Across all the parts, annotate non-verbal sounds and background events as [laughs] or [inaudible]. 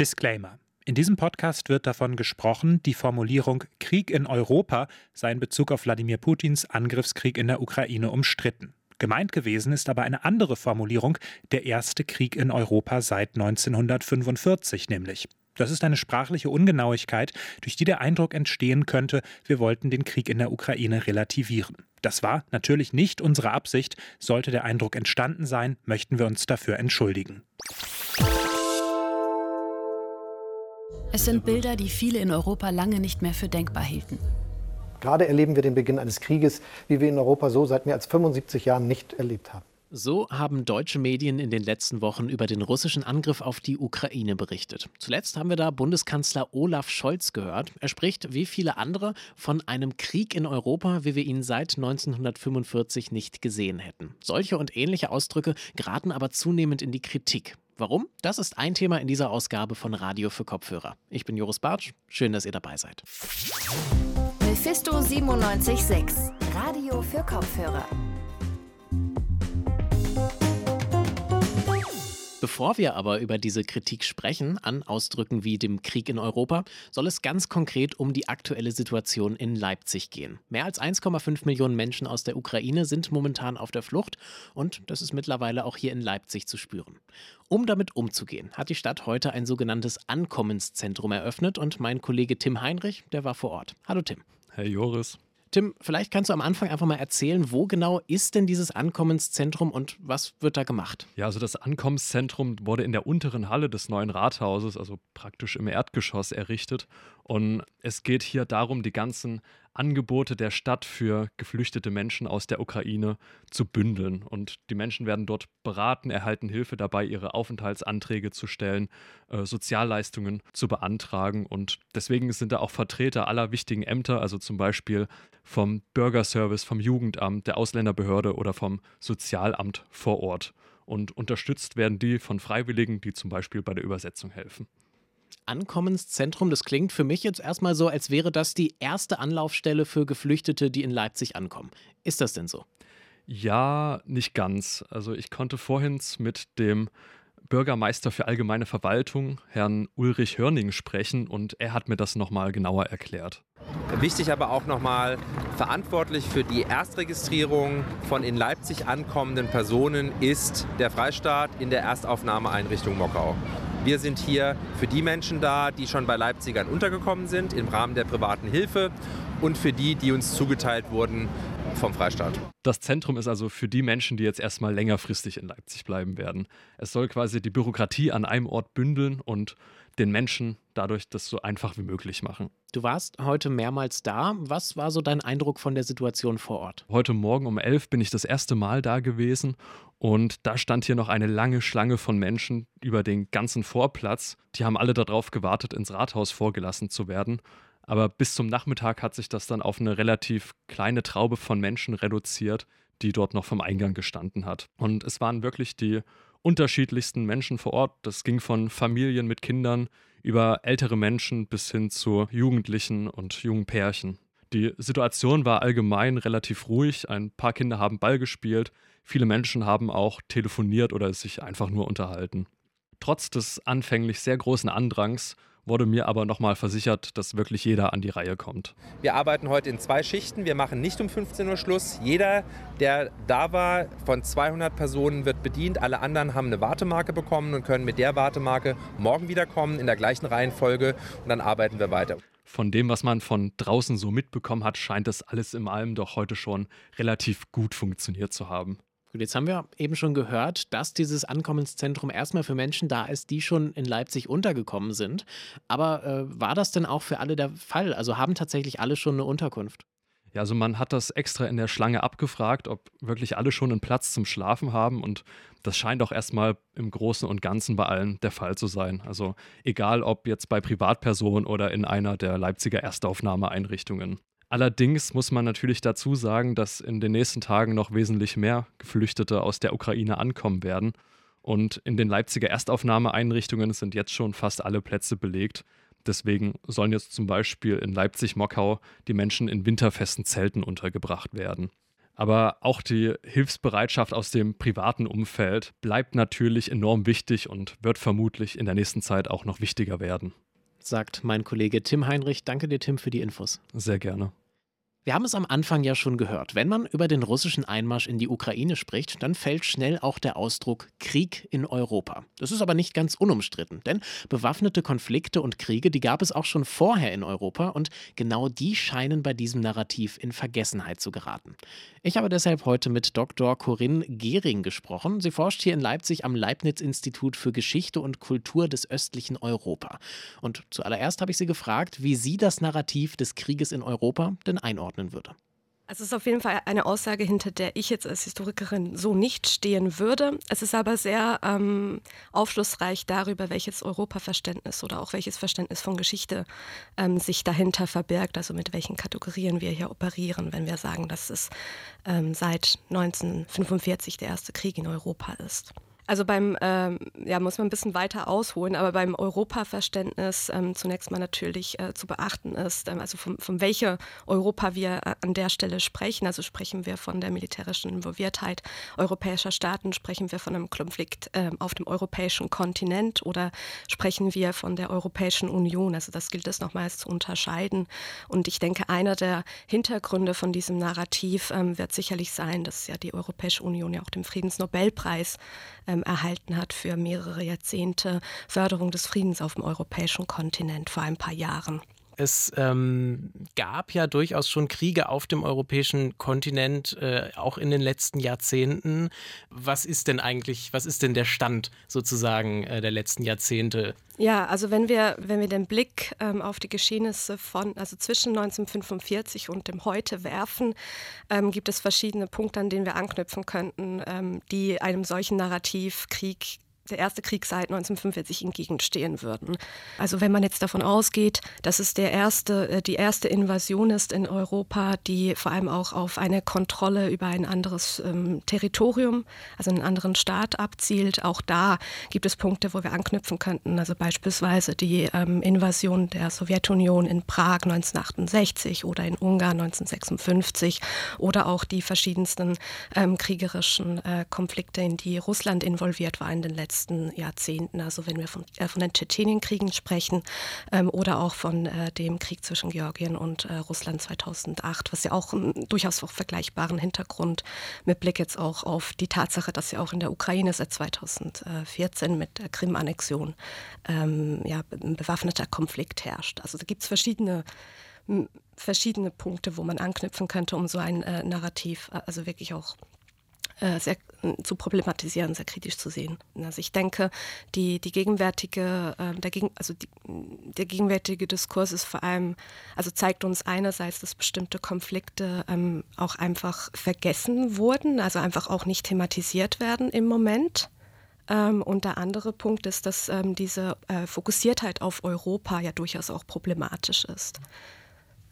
Disclaimer. In diesem Podcast wird davon gesprochen, die Formulierung Krieg in Europa sei in Bezug auf Wladimir Putins Angriffskrieg in der Ukraine umstritten. Gemeint gewesen ist aber eine andere Formulierung, der erste Krieg in Europa seit 1945 nämlich. Das ist eine sprachliche Ungenauigkeit, durch die der Eindruck entstehen könnte, wir wollten den Krieg in der Ukraine relativieren. Das war natürlich nicht unsere Absicht. Sollte der Eindruck entstanden sein, möchten wir uns dafür entschuldigen. Es sind Bilder, die viele in Europa lange nicht mehr für denkbar hielten. Gerade erleben wir den Beginn eines Krieges, wie wir in Europa so seit mehr als 75 Jahren nicht erlebt haben. So haben deutsche Medien in den letzten Wochen über den russischen Angriff auf die Ukraine berichtet. Zuletzt haben wir da Bundeskanzler Olaf Scholz gehört. Er spricht, wie viele andere, von einem Krieg in Europa, wie wir ihn seit 1945 nicht gesehen hätten. Solche und ähnliche Ausdrücke geraten aber zunehmend in die Kritik. Warum? Das ist ein Thema in dieser Ausgabe von Radio für Kopfhörer. Ich bin Joris Bartsch. Schön, dass ihr dabei seid. Mephisto 976, Radio für Kopfhörer. Bevor wir aber über diese Kritik sprechen, an Ausdrücken wie dem Krieg in Europa, soll es ganz konkret um die aktuelle Situation in Leipzig gehen. Mehr als 1,5 Millionen Menschen aus der Ukraine sind momentan auf der Flucht und das ist mittlerweile auch hier in Leipzig zu spüren. Um damit umzugehen, hat die Stadt heute ein sogenanntes Ankommenszentrum eröffnet und mein Kollege Tim Heinrich, der war vor Ort. Hallo Tim. Hey Joris. Tim, vielleicht kannst du am Anfang einfach mal erzählen, wo genau ist denn dieses Ankommenszentrum und was wird da gemacht? Ja, also das Ankommenszentrum wurde in der unteren Halle des neuen Rathauses, also praktisch im Erdgeschoss errichtet. Und es geht hier darum, die ganzen Angebote der Stadt für geflüchtete Menschen aus der Ukraine zu bündeln. Und die Menschen werden dort beraten, erhalten Hilfe dabei, ihre Aufenthaltsanträge zu stellen, äh, Sozialleistungen zu beantragen. Und deswegen sind da auch Vertreter aller wichtigen Ämter, also zum Beispiel vom Bürgerservice, vom Jugendamt, der Ausländerbehörde oder vom Sozialamt vor Ort. Und unterstützt werden die von Freiwilligen, die zum Beispiel bei der Übersetzung helfen. Ankommenszentrum, das klingt für mich jetzt erstmal so, als wäre das die erste Anlaufstelle für Geflüchtete, die in Leipzig ankommen. Ist das denn so? Ja, nicht ganz. Also ich konnte vorhin mit dem Bürgermeister für allgemeine Verwaltung, Herrn Ulrich Hörning, sprechen und er hat mir das nochmal genauer erklärt. Wichtig aber auch nochmal, verantwortlich für die Erstregistrierung von in Leipzig ankommenden Personen ist der Freistaat in der Erstaufnahmeeinrichtung Mockau. Wir sind hier für die Menschen da, die schon bei Leipzigern untergekommen sind im Rahmen der privaten Hilfe und für die, die uns zugeteilt wurden vom Freistaat. Das Zentrum ist also für die Menschen, die jetzt erstmal längerfristig in Leipzig bleiben werden. Es soll quasi die Bürokratie an einem Ort bündeln und den Menschen dadurch das so einfach wie möglich machen. Du warst heute mehrmals da. Was war so dein Eindruck von der Situation vor Ort? Heute Morgen um elf bin ich das erste Mal da gewesen und da stand hier noch eine lange Schlange von Menschen über den ganzen Vorplatz. Die haben alle darauf gewartet, ins Rathaus vorgelassen zu werden. Aber bis zum Nachmittag hat sich das dann auf eine relativ kleine Traube von Menschen reduziert, die dort noch vom Eingang gestanden hat. Und es waren wirklich die unterschiedlichsten Menschen vor Ort. Das ging von Familien mit Kindern über ältere Menschen bis hin zu Jugendlichen und jungen Pärchen. Die Situation war allgemein relativ ruhig. Ein paar Kinder haben Ball gespielt. Viele Menschen haben auch telefoniert oder sich einfach nur unterhalten. Trotz des anfänglich sehr großen Andrangs wurde mir aber nochmal versichert, dass wirklich jeder an die Reihe kommt. Wir arbeiten heute in zwei Schichten. Wir machen nicht um 15 Uhr Schluss. Jeder, der da war, von 200 Personen wird bedient. Alle anderen haben eine Wartemarke bekommen und können mit der Wartemarke morgen wiederkommen in der gleichen Reihenfolge und dann arbeiten wir weiter. Von dem, was man von draußen so mitbekommen hat, scheint das alles im allem doch heute schon relativ gut funktioniert zu haben. Gut, jetzt haben wir eben schon gehört, dass dieses Ankommenszentrum erstmal für Menschen da ist, die schon in Leipzig untergekommen sind. Aber äh, war das denn auch für alle der Fall? Also haben tatsächlich alle schon eine Unterkunft? Ja, also man hat das extra in der Schlange abgefragt, ob wirklich alle schon einen Platz zum Schlafen haben und das scheint auch erstmal im Großen und Ganzen bei allen der Fall zu sein. Also egal ob jetzt bei Privatpersonen oder in einer der Leipziger Erstaufnahmeeinrichtungen. Allerdings muss man natürlich dazu sagen, dass in den nächsten Tagen noch wesentlich mehr Geflüchtete aus der Ukraine ankommen werden. Und in den Leipziger Erstaufnahmeeinrichtungen sind jetzt schon fast alle Plätze belegt. Deswegen sollen jetzt zum Beispiel in Leipzig-Mockau die Menschen in winterfesten Zelten untergebracht werden. Aber auch die Hilfsbereitschaft aus dem privaten Umfeld bleibt natürlich enorm wichtig und wird vermutlich in der nächsten Zeit auch noch wichtiger werden. Sagt mein Kollege Tim Heinrich. Danke dir, Tim, für die Infos. Sehr gerne. Wir haben es am Anfang ja schon gehört. Wenn man über den russischen Einmarsch in die Ukraine spricht, dann fällt schnell auch der Ausdruck Krieg in Europa. Das ist aber nicht ganz unumstritten, denn bewaffnete Konflikte und Kriege, die gab es auch schon vorher in Europa und genau die scheinen bei diesem Narrativ in Vergessenheit zu geraten. Ich habe deshalb heute mit Dr. Corinne Gehring gesprochen. Sie forscht hier in Leipzig am Leibniz-Institut für Geschichte und Kultur des östlichen Europa. Und zuallererst habe ich sie gefragt, wie sie das Narrativ des Krieges in Europa denn einordnet einordnen würde. Also es ist auf jeden Fall eine Aussage, hinter der ich jetzt als Historikerin so nicht stehen würde. Es ist aber sehr ähm, aufschlussreich darüber, welches Europaverständnis oder auch welches Verständnis von Geschichte ähm, sich dahinter verbirgt, also mit welchen Kategorien wir hier operieren, wenn wir sagen, dass es ähm, seit 1945 der erste Krieg in Europa ist. Also beim, ähm, ja, muss man ein bisschen weiter ausholen, aber beim Europaverständnis ähm, zunächst mal natürlich äh, zu beachten ist, ähm, also von, von welcher Europa wir äh, an der Stelle sprechen. Also sprechen wir von der militärischen Involviertheit europäischer Staaten, sprechen wir von einem Konflikt äh, auf dem europäischen Kontinent oder sprechen wir von der Europäischen Union. Also das gilt es nochmals zu unterscheiden. Und ich denke, einer der Hintergründe von diesem Narrativ ähm, wird sicherlich sein, dass ja die Europäische Union ja auch den Friedensnobelpreis ähm, ähm, erhalten hat für mehrere Jahrzehnte Förderung des Friedens auf dem europäischen Kontinent vor ein paar Jahren. Es ähm, gab ja durchaus schon Kriege auf dem europäischen Kontinent, äh, auch in den letzten Jahrzehnten. Was ist denn eigentlich, was ist denn der Stand sozusagen äh, der letzten Jahrzehnte? Ja, also wenn wir, wenn wir den Blick ähm, auf die Geschehnisse von, also zwischen 1945 und dem Heute werfen, ähm, gibt es verschiedene Punkte, an denen wir anknüpfen könnten, ähm, die einem solchen Narrativ Krieg der erste Krieg seit 1945 entgegenstehen würden. Also wenn man jetzt davon ausgeht, dass es der erste, äh, die erste Invasion ist in Europa, die vor allem auch auf eine Kontrolle über ein anderes ähm, Territorium, also einen anderen Staat abzielt, auch da gibt es Punkte, wo wir anknüpfen könnten. Also beispielsweise die ähm, Invasion der Sowjetunion in Prag 1968 oder in Ungarn 1956 oder auch die verschiedensten ähm, kriegerischen äh, Konflikte, in die Russland involviert war in den letzten letzten Jahrzehnten. Also wenn wir von, äh, von den Tschetschenienkriegen sprechen ähm, oder auch von äh, dem Krieg zwischen Georgien und äh, Russland 2008, was ja auch einen durchaus auch vergleichbaren Hintergrund mit Blick jetzt auch auf die Tatsache, dass ja auch in der Ukraine seit 2014 mit der Krim-Annexion ähm, ja, ein bewaffneter Konflikt herrscht. Also da gibt es verschiedene verschiedene Punkte, wo man anknüpfen könnte, um so ein äh, Narrativ äh, also wirklich auch äh, sehr zu problematisieren, sehr kritisch zu sehen. Also ich denke, die, die gegenwärtige, äh, der, also die, der gegenwärtige Diskurs ist vor allem, also zeigt uns einerseits, dass bestimmte Konflikte ähm, auch einfach vergessen wurden, also einfach auch nicht thematisiert werden im Moment. Ähm, und der andere Punkt ist, dass ähm, diese äh, Fokussiertheit auf Europa ja durchaus auch problematisch ist.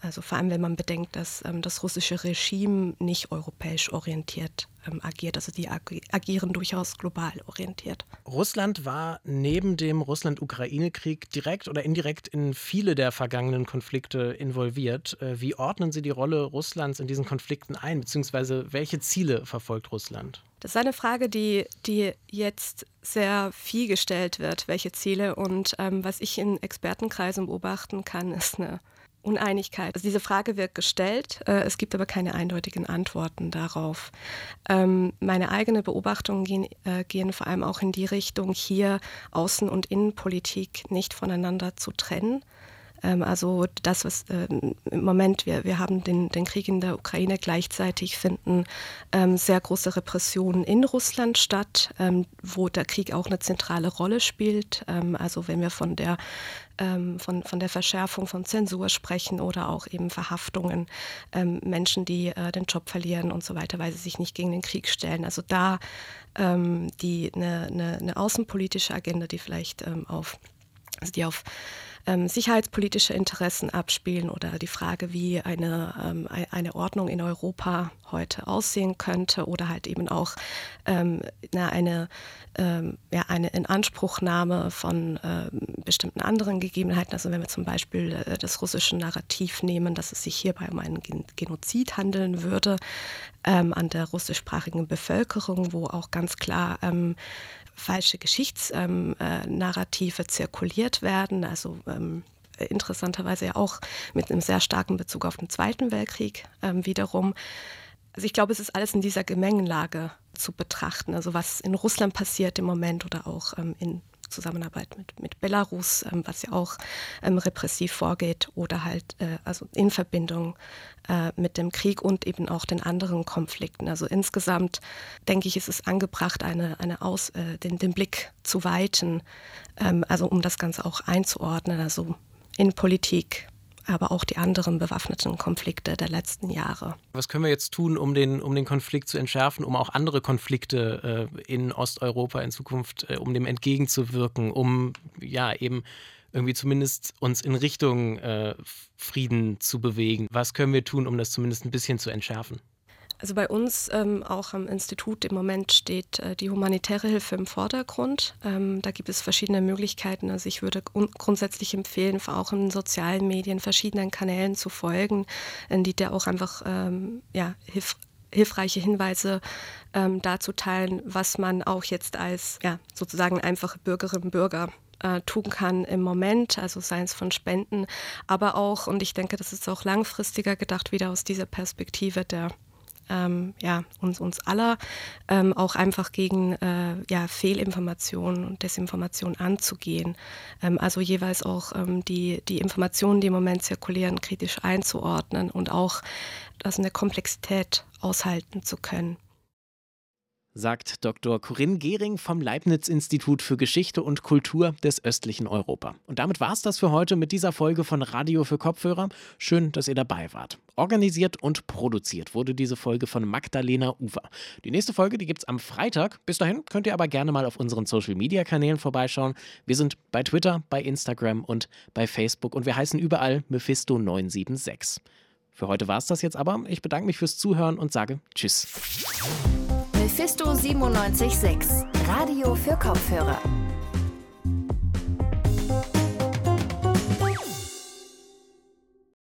Also vor allem, wenn man bedenkt, dass ähm, das russische Regime nicht europäisch orientiert ähm, agiert. Also die ag agieren durchaus global orientiert. Russland war neben dem Russland-Ukraine-Krieg direkt oder indirekt in viele der vergangenen Konflikte involviert. Äh, wie ordnen Sie die Rolle Russlands in diesen Konflikten ein, beziehungsweise welche Ziele verfolgt Russland? Das ist eine Frage, die, die jetzt sehr viel gestellt wird, welche Ziele. Und ähm, was ich in Expertenkreisen beobachten kann, [laughs] ist eine Uneinigkeit. Also diese Frage wird gestellt, äh, es gibt aber keine eindeutigen Antworten darauf. Ähm, meine eigenen Beobachtungen gehen, äh, gehen vor allem auch in die Richtung, hier Außen- und Innenpolitik nicht voneinander zu trennen. Ähm, also das, was äh, im Moment, wir, wir haben den, den Krieg in der Ukraine, gleichzeitig finden ähm, sehr große Repressionen in Russland statt, ähm, wo der Krieg auch eine zentrale Rolle spielt. Ähm, also wenn wir von der ähm, von, von der Verschärfung von Zensur sprechen oder auch eben Verhaftungen, ähm, Menschen, die äh, den Job verlieren und so weiter, weil sie sich nicht gegen den Krieg stellen. Also da die eine, eine, eine außenpolitische Agenda, die vielleicht auf also die auf ähm, sicherheitspolitische Interessen abspielen oder die Frage, wie eine, ähm, eine Ordnung in Europa heute aussehen könnte oder halt eben auch ähm, na, eine, ähm, ja, eine Inanspruchnahme von ähm, bestimmten anderen Gegebenheiten. Also wenn wir zum Beispiel äh, das russische Narrativ nehmen, dass es sich hierbei um einen Gen Genozid handeln würde ähm, an der russischsprachigen Bevölkerung, wo auch ganz klar falsche Geschichtsnarrative zirkuliert werden. Also ähm, interessanterweise ja auch mit einem sehr starken Bezug auf den Zweiten Weltkrieg ähm, wiederum. Also ich glaube, es ist alles in dieser Gemengenlage zu betrachten. Also was in Russland passiert im Moment oder auch ähm, in Zusammenarbeit mit, mit Belarus, ähm, was ja auch ähm, repressiv vorgeht, oder halt äh, also in Verbindung äh, mit dem Krieg und eben auch den anderen Konflikten. Also insgesamt denke ich, ist es angebracht, eine, eine Aus, äh, den, den Blick zu weiten, ähm, also um das Ganze auch einzuordnen, also in Politik, aber auch die anderen bewaffneten Konflikte der letzten Jahre. Was können wir jetzt tun, um den, um den Konflikt zu entschärfen, um auch andere Konflikte äh, in Osteuropa in Zukunft, äh, um dem entgegenzuwirken, um ja eben irgendwie zumindest uns in Richtung äh, Frieden zu bewegen? Was können wir tun, um das zumindest ein bisschen zu entschärfen? Also bei uns ähm, auch am Institut im Moment steht äh, die humanitäre Hilfe im Vordergrund. Ähm, da gibt es verschiedene Möglichkeiten. Also ich würde grundsätzlich empfehlen, auch in sozialen Medien verschiedenen Kanälen zu folgen, in die da auch einfach ähm, ja, hilf hilfreiche Hinweise ähm, dazu teilen, was man auch jetzt als ja, sozusagen einfache Bürgerinnen und Bürger äh, tun kann im Moment, also seien es von Spenden, aber auch, und ich denke, das ist auch langfristiger gedacht, wieder aus dieser Perspektive der ähm, ja, uns, uns aller ähm, auch einfach gegen äh, ja, Fehlinformationen und Desinformation anzugehen. Ähm, also jeweils auch ähm, die, die Informationen, die im Moment zirkulieren, kritisch einzuordnen und auch das in der Komplexität aushalten zu können sagt Dr. Corinne Gehring vom Leibniz-Institut für Geschichte und Kultur des östlichen Europa. Und damit war es das für heute mit dieser Folge von Radio für Kopfhörer. Schön, dass ihr dabei wart. Organisiert und produziert wurde diese Folge von Magdalena Ufer. Die nächste Folge, die gibt es am Freitag. Bis dahin könnt ihr aber gerne mal auf unseren Social-Media-Kanälen vorbeischauen. Wir sind bei Twitter, bei Instagram und bei Facebook und wir heißen überall Mephisto976. Für heute war es das jetzt aber. Ich bedanke mich fürs Zuhören und sage Tschüss. Mephisto 976, Radio für Kopfhörer.